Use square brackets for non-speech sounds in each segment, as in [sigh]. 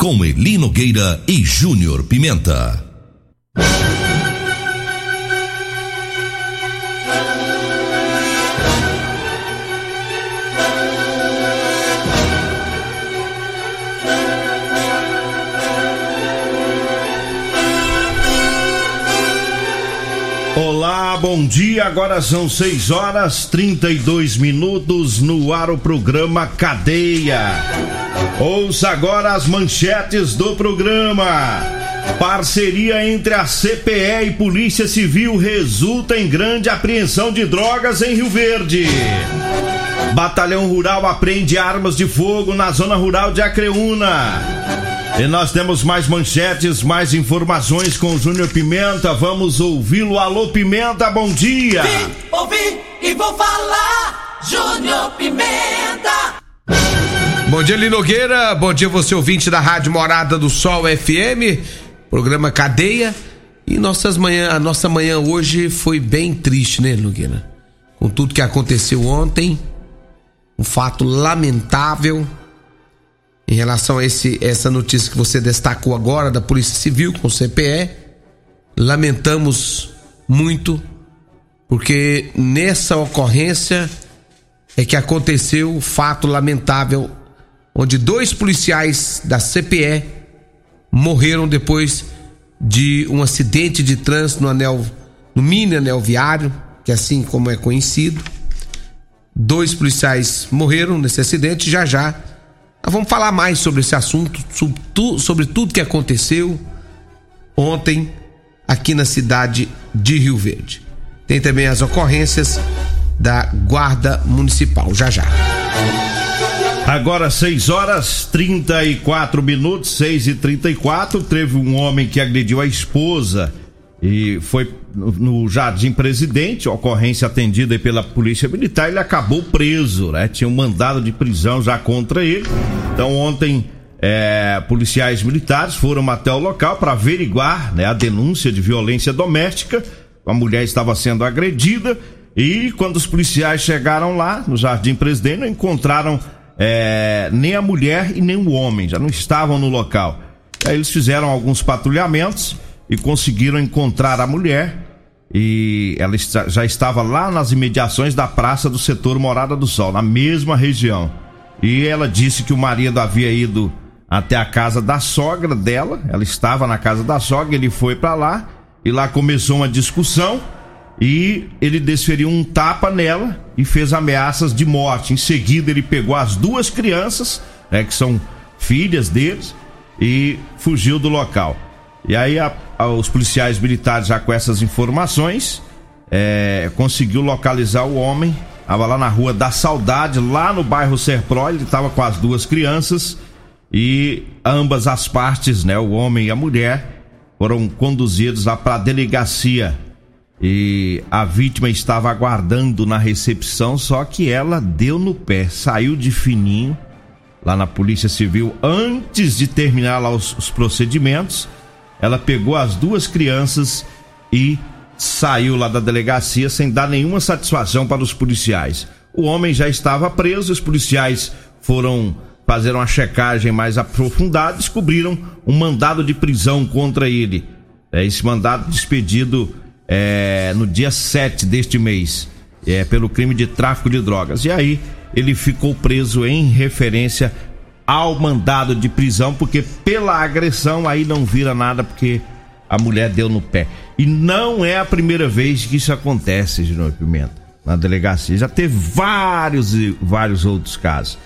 Com Elino Gueira e Júnior Pimenta. Bom dia. Agora são 6 horas 32 minutos no ar o programa Cadeia. Ouça agora as manchetes do programa. Parceria entre a CPE e Polícia Civil resulta em grande apreensão de drogas em Rio Verde. Batalhão Rural apreende armas de fogo na zona rural de Acreúna. E nós temos mais manchetes, mais informações com o Júnior Pimenta. Vamos ouvi-lo. Alô, Pimenta, bom dia. Vim, ouvi e vou falar. Júnior Pimenta. Bom dia, Linogueira. Bom dia, você ouvinte da Rádio Morada do Sol FM. Programa Cadeia. E nossas manhã, a nossa manhã hoje foi bem triste, né, Linogueira? Com tudo que aconteceu ontem. Um fato lamentável em relação a esse, essa notícia que você destacou agora da Polícia Civil com o CPE. Lamentamos muito, porque nessa ocorrência é que aconteceu o fato lamentável onde dois policiais da CPE morreram depois de um acidente de trânsito no anel no mini anel viário, que assim como é conhecido. Dois policiais morreram nesse acidente, já já nós vamos falar mais sobre esse assunto, sobre, tu, sobre tudo que aconteceu ontem aqui na cidade de Rio Verde. Tem também as ocorrências da Guarda Municipal. Já já. Agora 6 horas 34 minutos, 6 e 34 Teve um homem que agrediu a esposa e foi no Jardim Presidente, ocorrência atendida pela Polícia Militar, ele acabou preso, né? Tinha um mandado de prisão já contra ele. Então ontem é, policiais militares foram até o local para averiguar né, a denúncia de violência doméstica. A mulher estava sendo agredida e quando os policiais chegaram lá no Jardim Presidente, não encontraram é, nem a mulher e nem o homem, já não estavam no local. Aí eles fizeram alguns patrulhamentos e conseguiram encontrar a mulher e ela já estava lá nas imediações da praça do setor Morada do Sol, na mesma região. E ela disse que o marido havia ido até a casa da sogra dela, ela estava na casa da sogra, ele foi para lá e lá começou uma discussão e ele desferiu um tapa nela e fez ameaças de morte. Em seguida, ele pegou as duas crianças, né, que são filhas deles, e fugiu do local. E aí a, a, os policiais militares já com essas informações é, conseguiu localizar o homem. Estava lá na rua da Saudade, lá no bairro Serpro, ele estava com as duas crianças e ambas as partes, né, o homem e a mulher, foram conduzidos lá para a delegacia. E a vítima estava aguardando na recepção, só que ela deu no pé, saiu de fininho lá na Polícia Civil antes de terminar lá os, os procedimentos ela pegou as duas crianças e saiu lá da delegacia sem dar nenhuma satisfação para os policiais. O homem já estava preso, os policiais foram fazer uma checagem mais aprofundada, descobriram um mandado de prisão contra ele. É, esse mandado despedido é, no dia 7 deste mês, é, pelo crime de tráfico de drogas. E aí ele ficou preso em referência ao mandado de prisão, porque pela agressão aí não vira nada, porque a mulher deu no pé. E não é a primeira vez que isso acontece, Júnior Pimenta, na delegacia. Já teve vários e vários outros casos.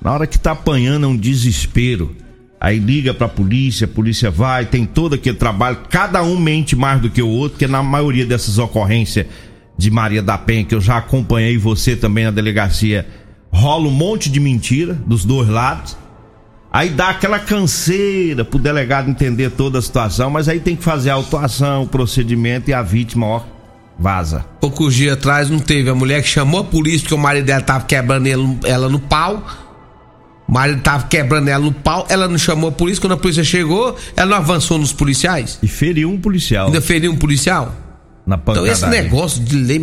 Na hora que tá apanhando é um desespero. Aí liga pra polícia, a polícia vai, tem todo aquele trabalho, cada um mente mais do que o outro, que na maioria dessas ocorrências de Maria da Penha, que eu já acompanhei você também na delegacia, rola um monte de mentira dos dois lados. Aí dá aquela canseira pro delegado entender toda a situação, mas aí tem que fazer a autuação, o procedimento e a vítima, ó, vaza. Poucos dias atrás não teve a mulher que chamou a polícia porque o marido dela tava quebrando ela no pau. O marido tava quebrando ela no pau, ela não chamou a polícia. Quando a polícia chegou, ela não avançou nos policiais. E feriu um policial. Ainda feriu um policial? Na então esse negócio de lei,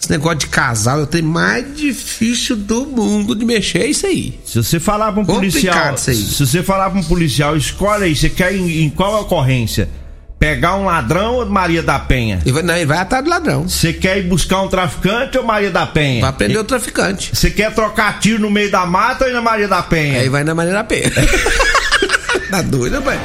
esse negócio de casal, eu tenho mais difícil do mundo de mexer é isso aí. Se você falar pra um policial, se você falar um policial, escolhe aí, você quer em, em qual ocorrência? Pegar um ladrão ou Maria da Penha? Ele vai, não, ele vai atrás do ladrão. Você quer ir buscar um traficante ou Maria da Penha? Vai prender o traficante. Você quer trocar tiro no meio da mata ou na Maria da Penha? Aí vai na Maria da Penha. [laughs] tá doido, pai?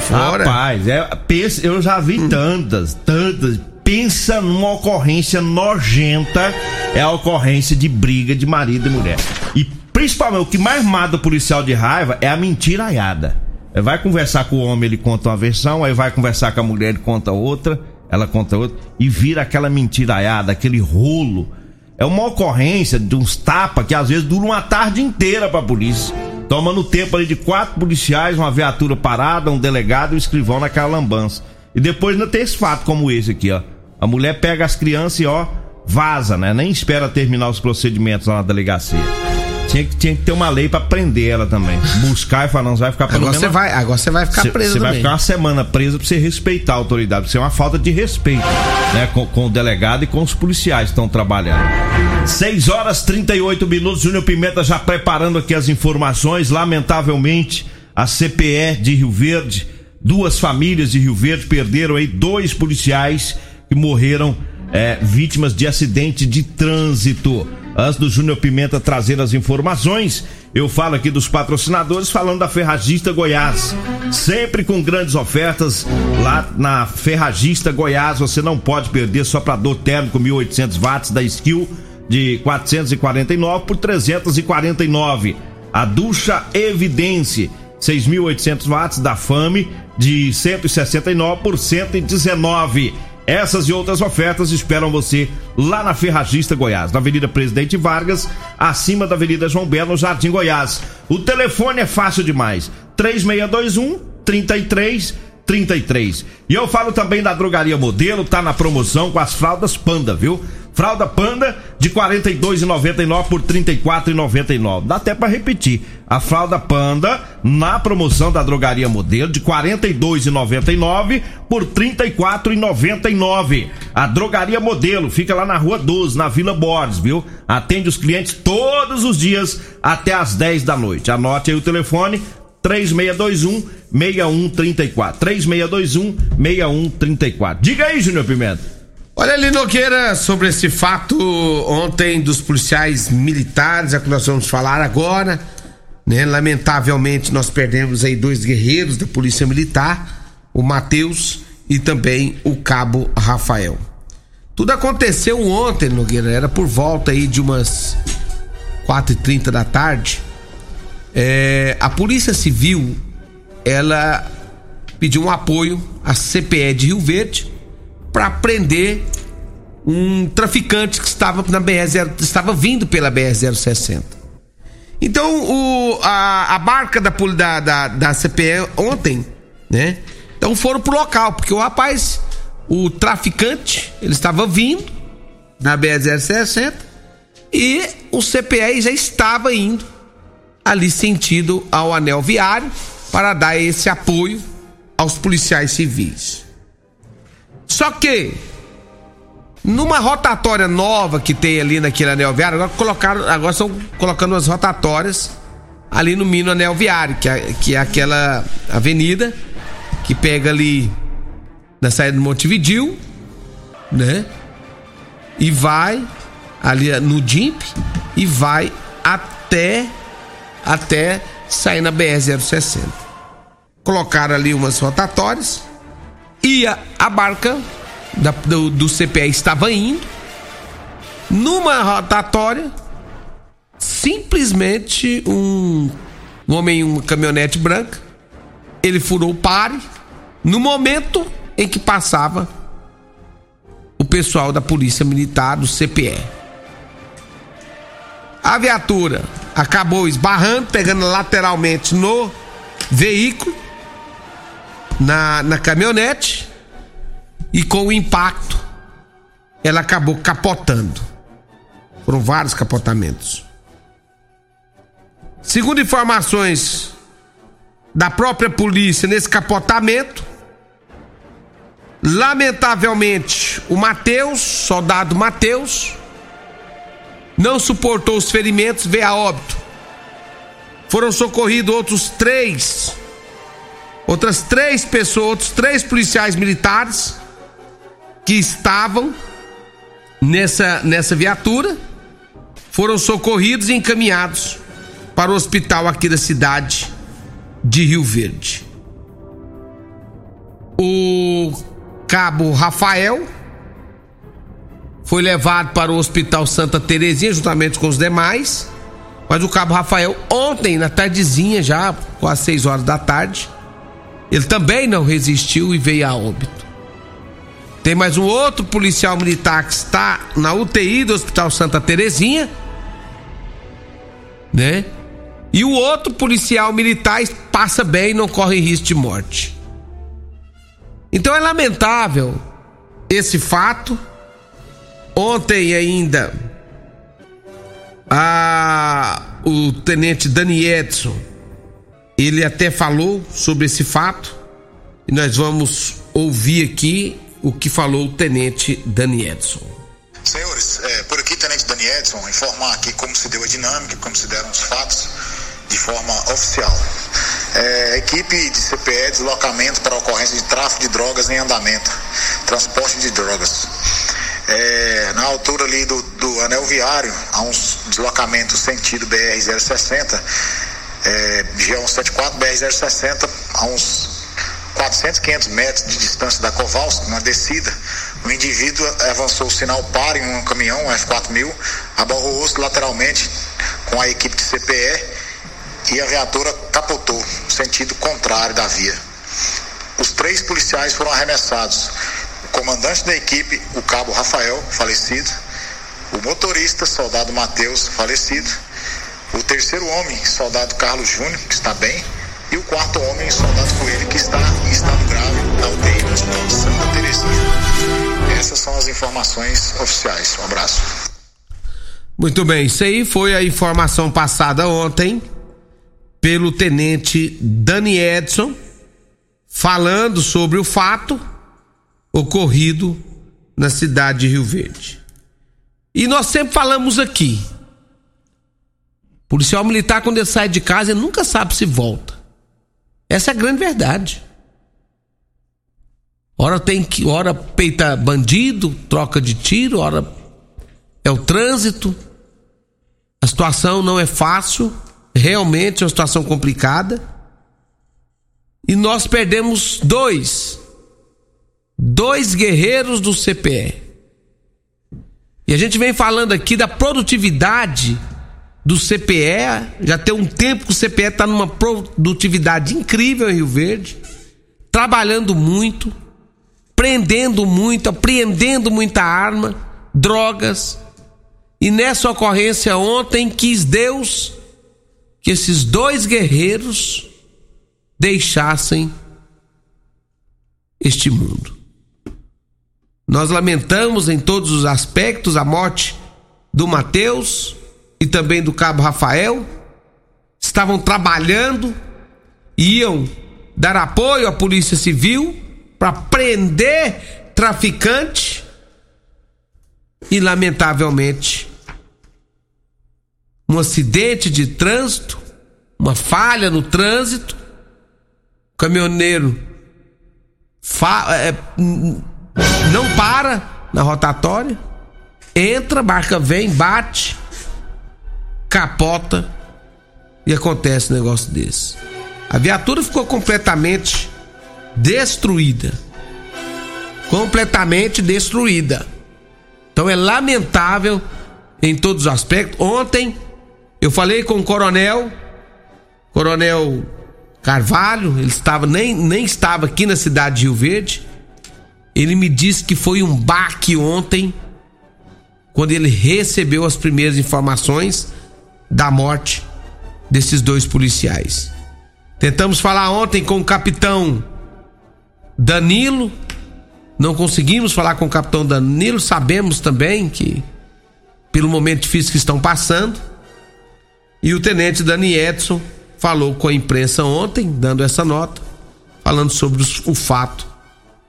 Fora. Rapaz, é, pensa, eu já vi tantas, tantas. Pensa numa ocorrência nojenta, é a ocorrência de briga de marido e mulher. E principalmente o que mais mata o policial de raiva é a mentiraiada. Vai conversar com o homem, ele conta uma versão, aí vai conversar com a mulher, ele conta outra, ela conta outra, e vira aquela mentiraiada, aquele rolo. É uma ocorrência de uns tapas que às vezes dura uma tarde inteira pra polícia. Toma no tempo ali de quatro policiais, uma viatura parada, um delegado e um escrivão naquela lambança. E depois ainda tem esse fato como esse aqui, ó. A mulher pega as crianças e ó, vaza, né? Nem espera terminar os procedimentos lá na delegacia. Tinha que, tinha que ter uma lei para prender ela também. Buscar e falar, não, você vai ficar Agora você vai, agora você vai ficar cê, preso Você vai ficar uma semana preso pra você respeitar a autoridade. Isso é uma falta de respeito, né? Com, com o delegado e com os policiais que estão trabalhando. 6 horas 38 minutos, Júnior Pimenta já preparando aqui as informações. Lamentavelmente, a CPE de Rio Verde, duas famílias de Rio Verde perderam aí dois policiais que morreram é, vítimas de acidente de trânsito. Antes do Júnior Pimenta trazer as informações, eu falo aqui dos patrocinadores, falando da Ferragista Goiás. Sempre com grandes ofertas lá na Ferragista Goiás. Você não pode perder soprador térmico 1800 watts da Skill de 449 por 349. A ducha Evidência 6.800 watts da Fame de 169 por 119. Essas e outras ofertas esperam você lá na Ferragista Goiás, na Avenida Presidente Vargas, acima da Avenida João Belo, Jardim Goiás. O telefone é fácil demais: 3621 33 33. E eu falo também da Drogaria Modelo, tá na promoção com as fraldas Panda, viu? Fralda Panda de 42,99 por 34,99. Dá até para repetir. A fralda Panda na promoção da Drogaria Modelo de 42,99 por 34,99. A Drogaria Modelo fica lá na Rua 12, na Vila Borges, viu? Atende os clientes todos os dias até às 10 da noite. Anote aí o telefone 3621 6134. 3621 6134. Diga aí, Júnior Pimenta. Olha ali, Nogueira, sobre esse fato ontem dos policiais militares, é que nós vamos falar agora. Né? Lamentavelmente, nós perdemos aí dois guerreiros da Polícia Militar, o Matheus e também o Cabo Rafael. Tudo aconteceu ontem, Nogueira, era por volta aí de umas 4h30 da tarde. É, a Polícia Civil, ela pediu um apoio à CPE de Rio Verde para prender um traficante que estava na BR estava vindo pela BR 060. Então o, a, a barca da, da, da, da CPE ontem, né? Então foram pro local, porque o rapaz, o traficante, ele estava vindo na BR 060 e o CPE já estava indo ali sentido ao anel viário para dar esse apoio aos policiais civis. Só que numa rotatória nova que tem ali naquele anel viário, agora colocaram, agora estão colocando as rotatórias ali no Mino Anel Viário, que é, que é aquela avenida que pega ali na saída do Montevidil, né? E vai ali no DIMP e vai até até sair na BR 060. Colocaram ali umas rotatórias e a, a barca da, do, do CPE estava indo numa rotatória simplesmente um, um homem em uma caminhonete branca ele furou o pare no momento em que passava o pessoal da polícia militar do CPE a viatura acabou esbarrando, pegando lateralmente no veículo, na, na caminhonete, e com o impacto, ela acabou capotando. Foram vários capotamentos. Segundo informações da própria polícia nesse capotamento, lamentavelmente o Mateus, soldado Mateus, não suportou os ferimentos, veio a óbito. Foram socorridos outros três, outras três pessoas, outros três policiais militares que estavam nessa, nessa viatura, foram socorridos e encaminhados para o hospital aqui da cidade de Rio Verde. O cabo Rafael foi levado para o Hospital Santa Terezinha juntamente com os demais. Mas o cabo Rafael, ontem, na tardezinha, já quase 6 horas da tarde, ele também não resistiu e veio a óbito. Tem mais um outro policial militar que está na UTI do Hospital Santa Terezinha, né? E o outro policial militar passa bem não corre risco de morte. Então é lamentável esse fato Ontem ainda a, o tenente Dani Edson ele até falou sobre esse fato e nós vamos ouvir aqui o que falou o tenente Dani Edson. Senhores, é, por aqui, tenente Dani Edson, informar aqui como se deu a dinâmica, como se deram os fatos de forma oficial. É, equipe de CPE, deslocamento para ocorrência de tráfico de drogas em andamento, transporte de drogas é, na altura ali do, do anel viário, há uns deslocamentos sentido BR-060, é, G174, BR-060, a uns 400, 500 metros de distância da Covalsk, uma descida, o indivíduo avançou o sinal pare em um caminhão, um F4000, abarrou-se lateralmente com a equipe de CPE e a viatura capotou, sentido contrário da via. Os três policiais foram arremessados. Comandante da equipe, o cabo Rafael, falecido, o motorista, soldado Matheus, falecido, o terceiro homem, soldado Carlos Júnior, que está bem, e o quarto homem, soldado Coelho, que está em estado grave na UTI do Hospital de Santa Teresinha. Essas são as informações oficiais. Um abraço. Muito bem, isso aí foi a informação passada ontem pelo tenente Dani Edson, falando sobre o fato ocorrido na cidade de Rio Verde. E nós sempre falamos aqui: policial militar, quando ele sai de casa, ele nunca sabe se volta. Essa é a grande verdade. Hora tem que, hora peita bandido, troca de tiro, hora é o trânsito. A situação não é fácil, realmente é uma situação complicada. E nós perdemos dois dois guerreiros do CPE. E a gente vem falando aqui da produtividade do CPE. Já tem um tempo que o CPE está numa produtividade incrível em Rio Verde, trabalhando muito, prendendo muito, apreendendo muita arma, drogas. E nessa ocorrência ontem quis Deus que esses dois guerreiros deixassem este mundo. Nós lamentamos em todos os aspectos a morte do Mateus e também do cabo Rafael. Estavam trabalhando, iam dar apoio à Polícia Civil para prender traficante e lamentavelmente um acidente de trânsito, uma falha no trânsito, o caminhoneiro fa é, não para na rotatória, entra, barca vem, bate, capota e acontece um negócio desse. A viatura ficou completamente destruída. Completamente destruída. Então é lamentável em todos os aspectos. Ontem eu falei com o coronel, coronel Carvalho, ele estava nem, nem estava aqui na cidade de Rio Verde. Ele me disse que foi um baque ontem, quando ele recebeu as primeiras informações da morte desses dois policiais. Tentamos falar ontem com o capitão Danilo, não conseguimos falar com o capitão Danilo, sabemos também que pelo momento difícil que estão passando. E o tenente Dani Edson falou com a imprensa ontem, dando essa nota, falando sobre o fato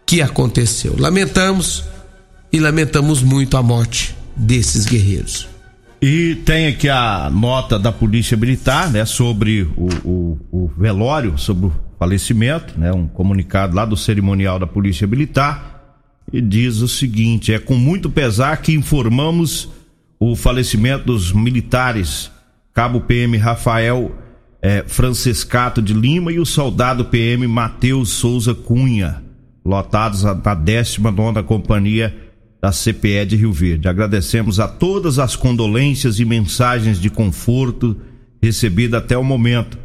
que aconteceu. Lamentamos e lamentamos muito a morte desses guerreiros. E tem aqui a nota da Polícia Militar, né, sobre o, o, o, velório, sobre o falecimento, né, um comunicado lá do cerimonial da Polícia Militar, e diz o seguinte: é com muito pesar que informamos o falecimento dos militares, Cabo PM Rafael é, Francescato de Lima e o soldado PM Matheus Souza Cunha, lotados na 19 Companhia da CPE de Rio Verde. Agradecemos a todas as condolências e mensagens de conforto recebidas até o momento.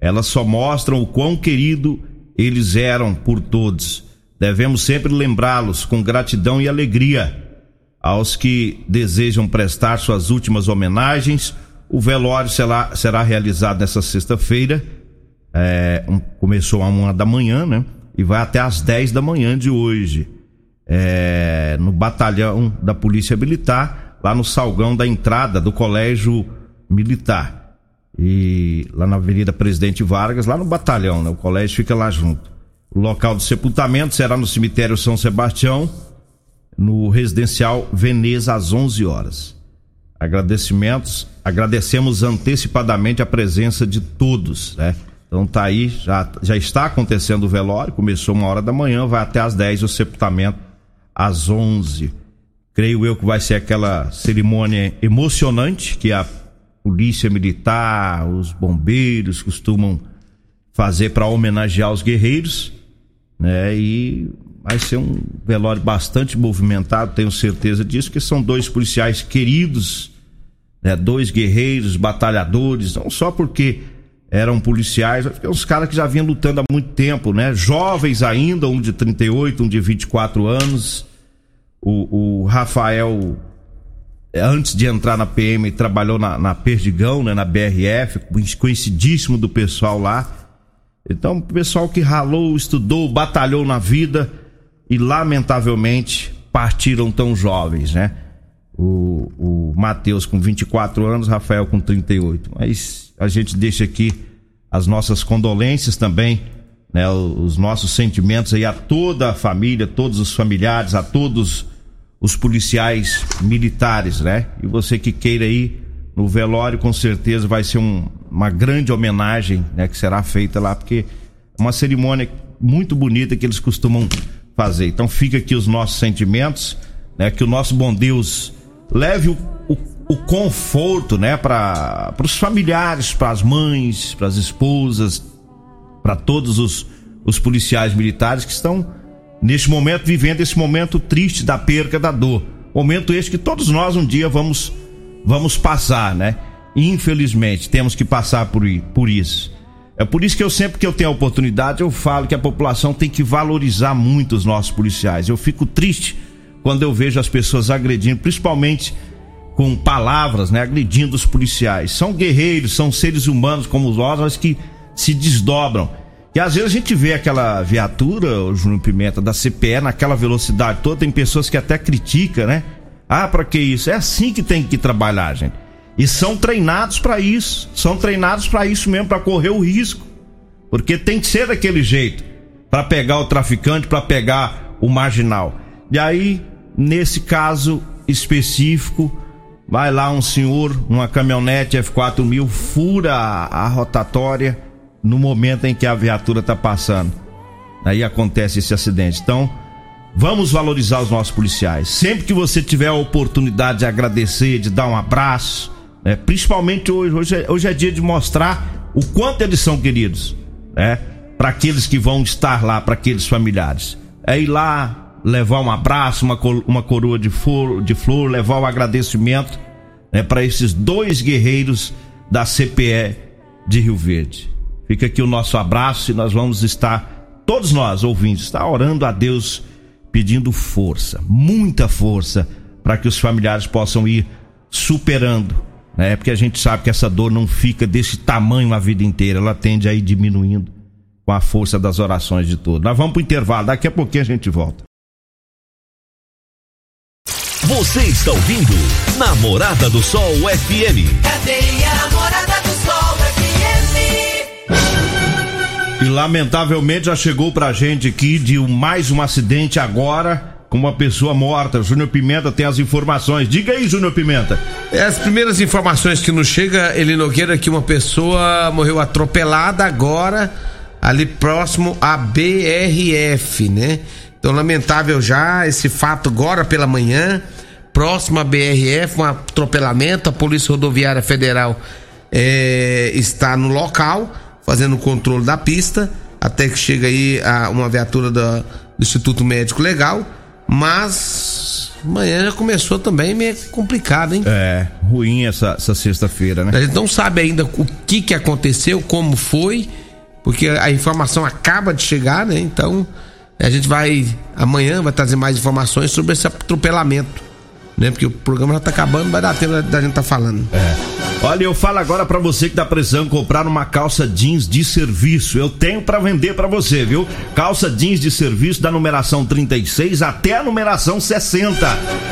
Elas só mostram o quão querido eles eram por todos. Devemos sempre lembrá-los com gratidão e alegria. Aos que desejam prestar suas últimas homenagens, o velório será, será realizado nessa sexta-feira. É, um, começou a uma da manhã, né? E vai até às 10 da manhã de hoje é, no batalhão da Polícia Militar, lá no salgão da entrada do Colégio Militar. E lá na Avenida Presidente Vargas, lá no batalhão, né? O colégio fica lá junto. O local do sepultamento será no cemitério São Sebastião, no residencial Veneza, às 11 horas. Agradecimentos, agradecemos antecipadamente a presença de todos, né? Então tá aí, já, já está acontecendo o velório, começou uma hora da manhã, vai até às 10 o sepultamento às 11. Creio eu que vai ser aquela cerimônia emocionante que a polícia militar, os bombeiros costumam fazer para homenagear os guerreiros, né? E vai ser um velório bastante movimentado, tenho certeza disso, que são dois policiais queridos, né? Dois guerreiros, batalhadores, não só porque eram policiais, porque uns caras que já vinham lutando há muito tempo, né? Jovens ainda, um de 38, um de 24 anos. O, o Rafael, antes de entrar na PM, trabalhou na, na Perdigão, né? Na BRF, conhecidíssimo do pessoal lá. Então, o pessoal que ralou, estudou, batalhou na vida e, lamentavelmente, partiram tão jovens, né? O, o Matheus com 24 anos, Rafael com 38. Mas a gente deixa aqui as nossas condolências também, né, os nossos sentimentos aí a toda a família, todos os familiares, a todos os policiais militares, né? E você que queira ir no velório, com certeza vai ser um, uma grande homenagem, né, que será feita lá, porque é uma cerimônia muito bonita que eles costumam fazer. Então fica aqui os nossos sentimentos, né, que o nosso bom Deus leve o, o o conforto, né, para os familiares, para as mães, para as esposas, para todos os, os policiais militares que estão neste momento vivendo esse momento triste da perca, da dor. Momento este que todos nós um dia vamos vamos passar, né? Infelizmente, temos que passar por, por isso. É por isso que eu sempre que eu tenho a oportunidade, eu falo que a população tem que valorizar muito os nossos policiais. Eu fico triste quando eu vejo as pessoas agredindo, principalmente com palavras, né, agredindo os policiais. São guerreiros, são seres humanos como nós, mas que se desdobram. E às vezes a gente vê aquela viatura, o Júnior Pimenta, da CPE naquela velocidade toda, tem pessoas que até criticam, né? Ah, para que isso? É assim que tem que trabalhar, gente. E são treinados para isso, são treinados para isso mesmo, para correr o risco. Porque tem que ser daquele jeito, para pegar o traficante, para pegar o marginal. E aí, nesse caso específico, Vai lá um senhor, uma caminhonete F4000, fura a rotatória no momento em que a viatura está passando. Aí acontece esse acidente. Então, vamos valorizar os nossos policiais. Sempre que você tiver a oportunidade de agradecer, de dar um abraço, né? principalmente hoje, hoje é, hoje é dia de mostrar o quanto eles são queridos, né? Para aqueles que vão estar lá, para aqueles familiares. É ir lá, levar um abraço, uma, uma coroa de flor, de flor, levar o um agradecimento né, para esses dois guerreiros da CPE de Rio Verde. Fica aqui o nosso abraço e nós vamos estar, todos nós ouvintes, estar orando a Deus, pedindo força, muita força, para que os familiares possam ir superando né? Porque a gente sabe que essa dor não fica desse tamanho a vida inteira, ela tende a ir diminuindo com a força das orações de todos. Nós vamos pro intervalo, daqui a pouquinho a gente volta. Você está ouvindo Namorada do Sol FM. Cadeia Namorada do Sol FM. E lamentavelmente já chegou pra gente aqui de mais um acidente agora com uma pessoa morta. Júnior Pimenta tem as informações. Diga aí, Júnior Pimenta. É, As primeiras informações que nos chega, ele Nogueira, que uma pessoa morreu atropelada agora, ali próximo à BRF, né? Então, lamentável já esse fato agora pela manhã, próximo à BRF, um atropelamento. A Polícia Rodoviária Federal é, está no local, fazendo o controle da pista, até que chega aí a- uma viatura da- do Instituto Médico Legal. Mas amanhã já começou também meio complicado, hein? É, ruim essa, essa sexta-feira, né? A gente não sabe ainda o que que aconteceu, como foi, porque a informação acaba de chegar, né? Então, a gente vai amanhã vai trazer mais informações sobre esse atropelamento, né? Porque o programa já tá acabando, vai dar tempo da, gente tá falando. Olha, eu falo agora pra você que tá precisando comprar uma calça jeans de serviço. Eu tenho pra vender pra você, viu? Calça jeans de serviço da numeração 36 até a numeração 60,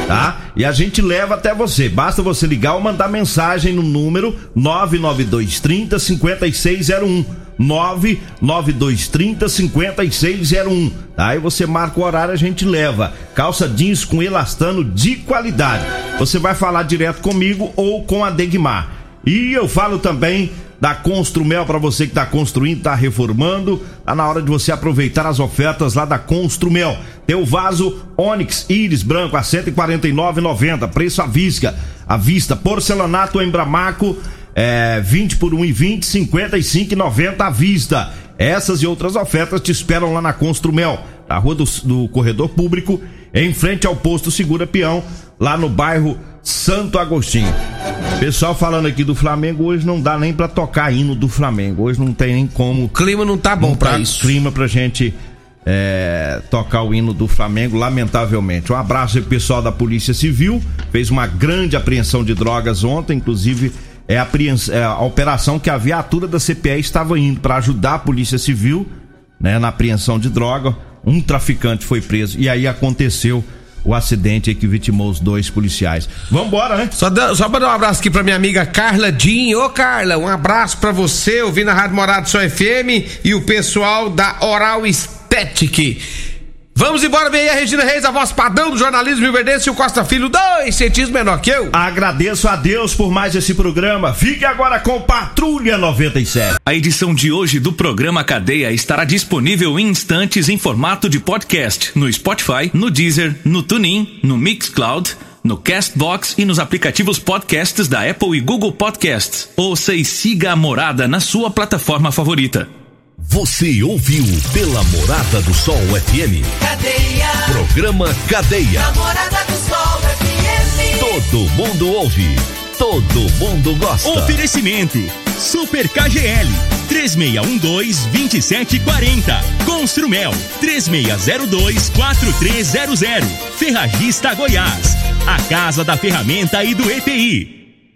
tá? E a gente leva até você. Basta você ligar ou mandar mensagem no número 99230 5601. 99230 5601. Tá? Aí você marca o horário, a gente leva. Calça jeans com elastano de qualidade. Você vai falar direto comigo ou com a Degmar. E eu falo também da Construmel para você que está construindo, está reformando. Tá na hora de você aproveitar as ofertas lá da Construmel. Tem o vaso Onix Íris branco a 149,90, preço à vista. À vista, porcelanato Embramaco é, 20 por 1,20, 55,90 à vista. Essas e outras ofertas te esperam lá na Construmel, na rua do, do Corredor Público, em frente ao posto Segura Peão, lá no bairro Santo Agostinho. Pessoal falando aqui do Flamengo, hoje não dá nem pra tocar hino do Flamengo. Hoje não tem nem como. O clima não tá bom pra tá isso. clima pra gente é, tocar o hino do Flamengo, lamentavelmente. Um abraço aí pro pessoal da Polícia Civil, fez uma grande apreensão de drogas ontem, inclusive é a, é a operação que a viatura da CPE estava indo para ajudar a Polícia Civil, né, na apreensão de droga. Um traficante foi preso e aí aconteceu o acidente que vitimou os dois policiais. Vambora, né? Só, dá- só pra dar um abraço aqui pra minha amiga Carla Jean. Ô Carla, um abraço pra você, ouvindo a Rádio Morado Só FM e o pessoal da Oral Estética. Vamos embora, vem aí a Regina Reis, a voz padrão do jornalismo Rio Verdense e o Costa Filho, dois centímetros menor que eu. Agradeço a Deus por mais esse programa. Fique agora com Patrulha 97. A edição de hoje do programa Cadeia estará disponível em instantes em formato de podcast no Spotify, no Deezer, no TuneIn, no Mixcloud, no Castbox e nos aplicativos podcasts da Apple e Google Podcasts. Ouça e siga a morada na sua plataforma favorita. Você ouviu pela Morada do Sol FM. Cadeia. Programa Cadeia. Namorada do Sol FM. Todo mundo ouve. Todo mundo gosta. Oferecimento Super KGL 3612-2740 Construmel 3602-4300 Ferragista Goiás A Casa da Ferramenta e do EPI